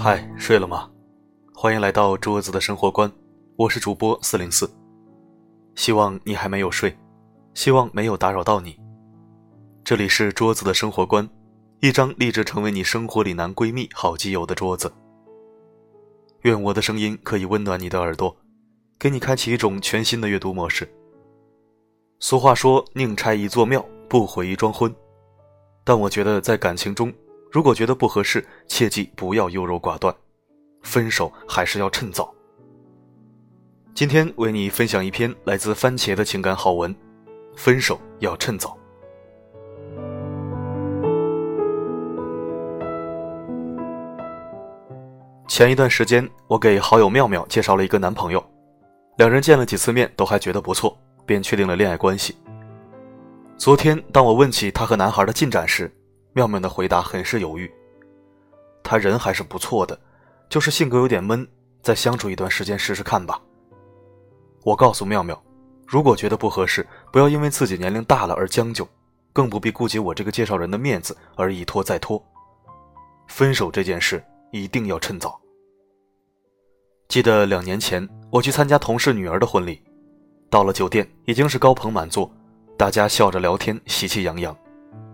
嗨，睡了吗？欢迎来到桌子的生活观，我是主播四零四。希望你还没有睡，希望没有打扰到你。这里是桌子的生活观，一张立志成为你生活里男闺蜜、好基友的桌子。愿我的声音可以温暖你的耳朵，给你开启一种全新的阅读模式。俗话说：“宁拆一座庙，不毁一桩婚。”但我觉得在感情中，如果觉得不合适，切记不要优柔寡断，分手还是要趁早。今天为你分享一篇来自番茄的情感好文：分手要趁早。前一段时间，我给好友妙妙介绍了一个男朋友，两人见了几次面都还觉得不错，便确定了恋爱关系。昨天，当我问起她和男孩的进展时，妙妙的回答很是犹豫。他人还是不错的，就是性格有点闷，再相处一段时间试试看吧。我告诉妙妙，如果觉得不合适，不要因为自己年龄大了而将就，更不必顾及我这个介绍人的面子而一拖再拖。分手这件事一定要趁早。记得两年前我去参加同事女儿的婚礼，到了酒店已经是高朋满座。大家笑着聊天，喜气洋洋，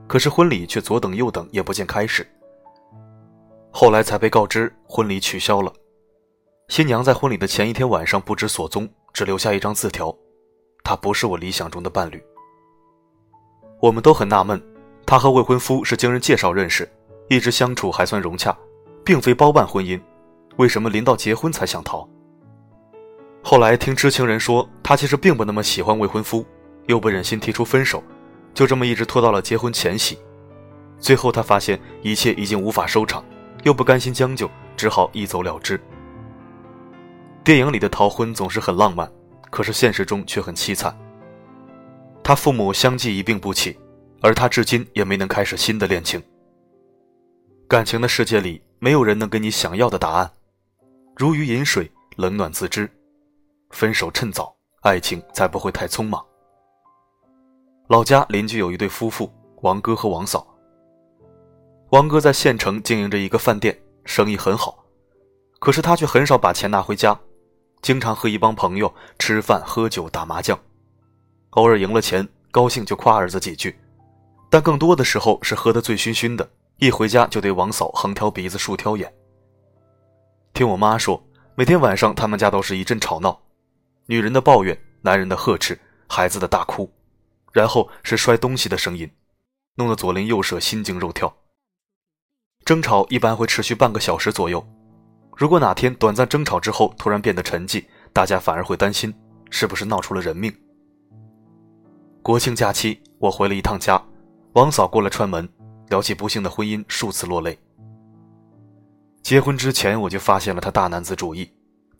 可是婚礼却左等右等也不见开始。后来才被告知婚礼取消了，新娘在婚礼的前一天晚上不知所踪，只留下一张字条：“他不是我理想中的伴侣。”我们都很纳闷，他和未婚夫是经人介绍认识，一直相处还算融洽，并非包办婚姻，为什么临到结婚才想逃？后来听知情人说，他其实并不那么喜欢未婚夫。又不忍心提出分手，就这么一直拖到了结婚前夕。最后他发现一切已经无法收场，又不甘心将就，只好一走了之。电影里的逃婚总是很浪漫，可是现实中却很凄惨。他父母相继一病不起，而他至今也没能开始新的恋情。感情的世界里，没有人能给你想要的答案，如鱼饮水，冷暖自知。分手趁早，爱情才不会太匆忙。老家邻居有一对夫妇，王哥和王嫂。王哥在县城经营着一个饭店，生意很好，可是他却很少把钱拿回家，经常和一帮朋友吃饭、喝酒、打麻将，偶尔赢了钱，高兴就夸儿子几句，但更多的时候是喝得醉醺醺的，一回家就对王嫂横挑鼻子竖挑眼。听我妈说，每天晚上他们家都是一阵吵闹，女人的抱怨，男人的呵斥，孩子的大哭。然后是摔东西的声音，弄得左邻右舍心惊肉跳。争吵一般会持续半个小时左右。如果哪天短暂争吵之后突然变得沉寂，大家反而会担心是不是闹出了人命。国庆假期，我回了一趟家，王嫂过来串门，聊起不幸的婚姻，数次落泪。结婚之前我就发现了他大男子主义，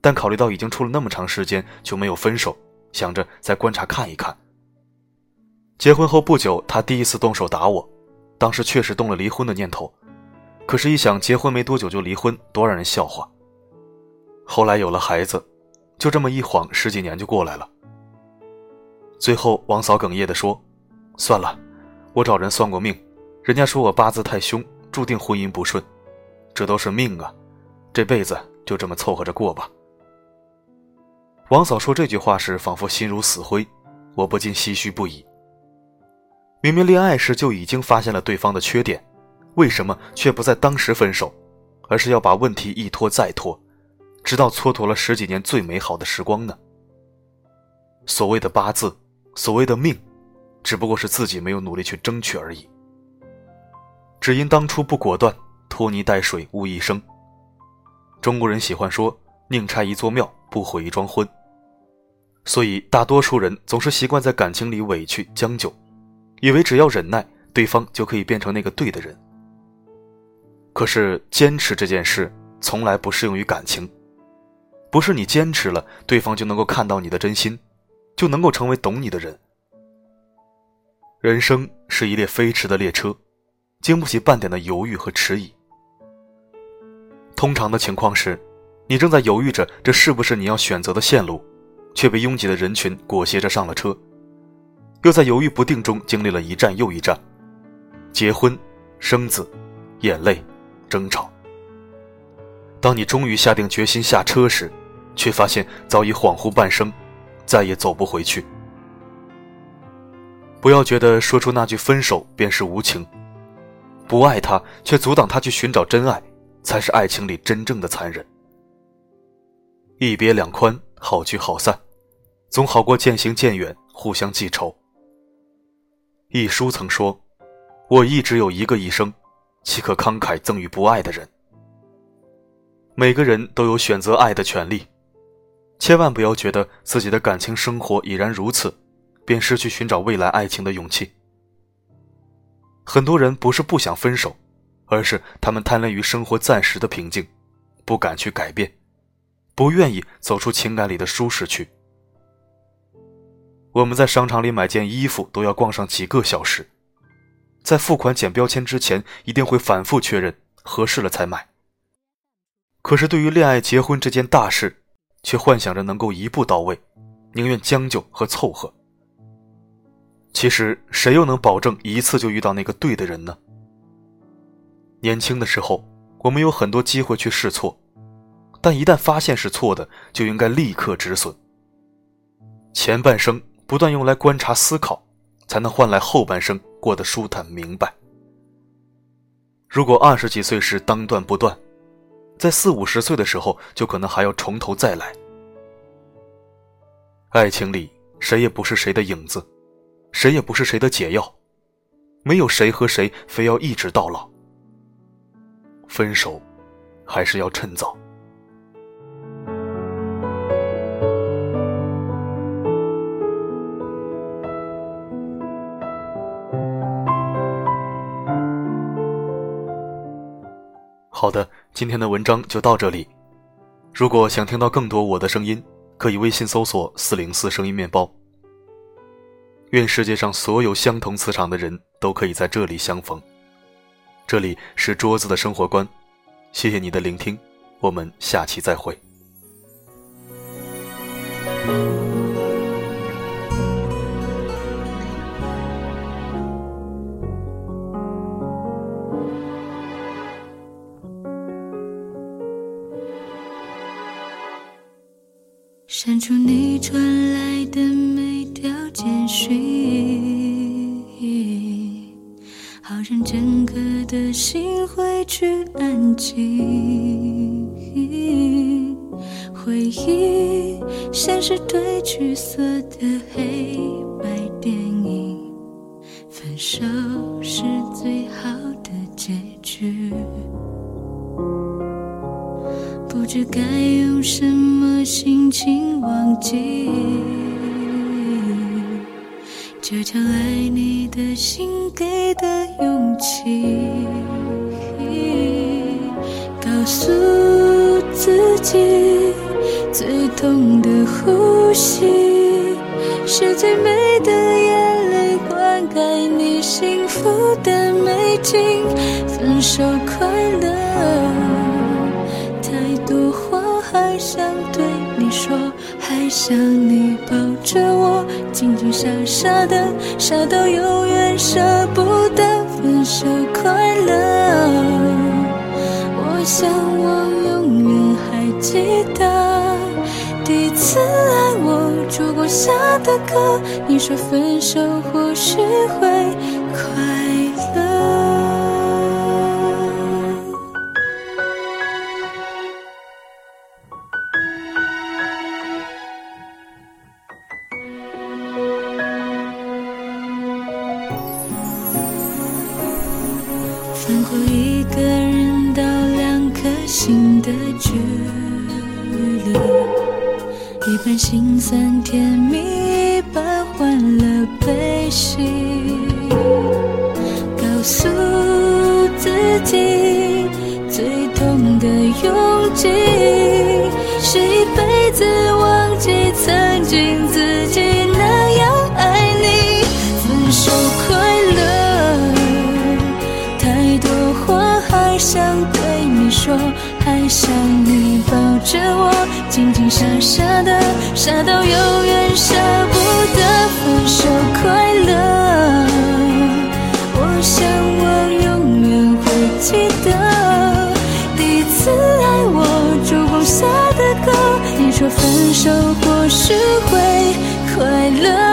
但考虑到已经处了那么长时间就没有分手，想着再观察看一看。结婚后不久，他第一次动手打我，当时确实动了离婚的念头，可是，一想结婚没多久就离婚，多让人笑话。后来有了孩子，就这么一晃，十几年就过来了。最后，王嫂哽咽地说：“算了，我找人算过命，人家说我八字太凶，注定婚姻不顺，这都是命啊，这辈子就这么凑合着过吧。”王嫂说这句话时，仿佛心如死灰，我不禁唏嘘不已。明明恋爱时就已经发现了对方的缺点，为什么却不在当时分手，而是要把问题一拖再拖，直到蹉跎了十几年最美好的时光呢？所谓的八字，所谓的命，只不过是自己没有努力去争取而已。只因当初不果断，拖泥带水误一生。中国人喜欢说“宁拆一座庙，不毁一桩婚”，所以大多数人总是习惯在感情里委屈将就。以为只要忍耐，对方就可以变成那个对的人。可是坚持这件事从来不适用于感情，不是你坚持了，对方就能够看到你的真心，就能够成为懂你的人。人生是一列飞驰的列车，经不起半点的犹豫和迟疑。通常的情况是，你正在犹豫着这是不是你要选择的线路，却被拥挤的人群裹挟着上了车。又在犹豫不定中经历了一站又一站，结婚、生子、眼泪、争吵。当你终于下定决心下车时，却发现早已恍惚半生，再也走不回去。不要觉得说出那句分手便是无情，不爱他却阻挡他去寻找真爱，才是爱情里真正的残忍。一别两宽，好聚好散，总好过渐行渐远，互相记仇。一书曾说：“我一直有一个一生，岂可慷慨赠予不爱的人？”每个人都有选择爱的权利，千万不要觉得自己的感情生活已然如此，便失去寻找未来爱情的勇气。很多人不是不想分手，而是他们贪恋于生活暂时的平静，不敢去改变，不愿意走出情感里的舒适区。我们在商场里买件衣服都要逛上几个小时，在付款剪标签之前，一定会反复确认合适了才买。可是，对于恋爱、结婚这件大事，却幻想着能够一步到位，宁愿将就和凑合。其实，谁又能保证一次就遇到那个对的人呢？年轻的时候，我们有很多机会去试错，但一旦发现是错的，就应该立刻止损。前半生不断用来观察、思考，才能换来后半生过得舒坦、明白。如果二十几岁时当断不断，在四五十岁的时候，就可能还要从头再来。爱情里，谁也不是谁的影子，谁也不是谁的解药，没有谁和谁非要一直到老。分手，还是要趁早。好的，今天的文章就到这里。如果想听到更多我的声音，可以微信搜索“四零四声音面包”。愿世界上所有相同磁场的人都可以在这里相逢。这里是桌子的生活观，谢谢你的聆听，我们下期再会。让整个的心回去安静。回忆像是褪去色的黑白电影，分手是最好的结局。不知该用什么心情忘记，这场爱你的心给的勇气。告诉自己，最痛的呼吸，是最美的眼泪，灌溉你幸福的美景。分手快乐。太多话还想对你说，还想你抱着我，紧紧傻傻的，傻到永远舍不得分手快乐。我想我永远还记得第一次爱我烛光下的歌，你说分手或许会快穿过一个人到两颗心的距离，一半心酸甜蜜，一半欢乐悲喜。告诉自己，最痛的勇气，着我静静傻傻的傻到永远舍不得分手快乐。我想我永远会记得第一次爱我烛光下的歌你说分手或许会快乐。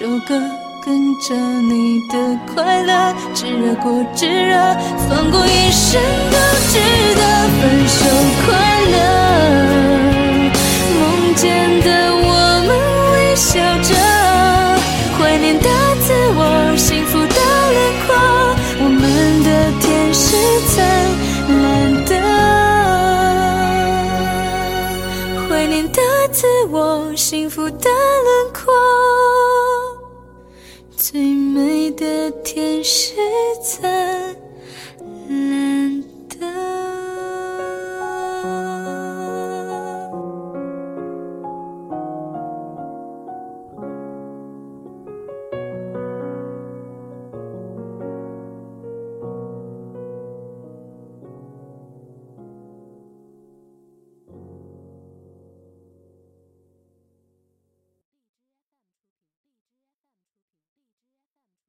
首歌跟着你的快乐，炙热过炙热，放过一生都值得。分手快乐，梦见的我们微笑着，怀念的自我，幸福的轮廓，我们的天使灿烂的，怀念的自我，幸福的轮美的天使在。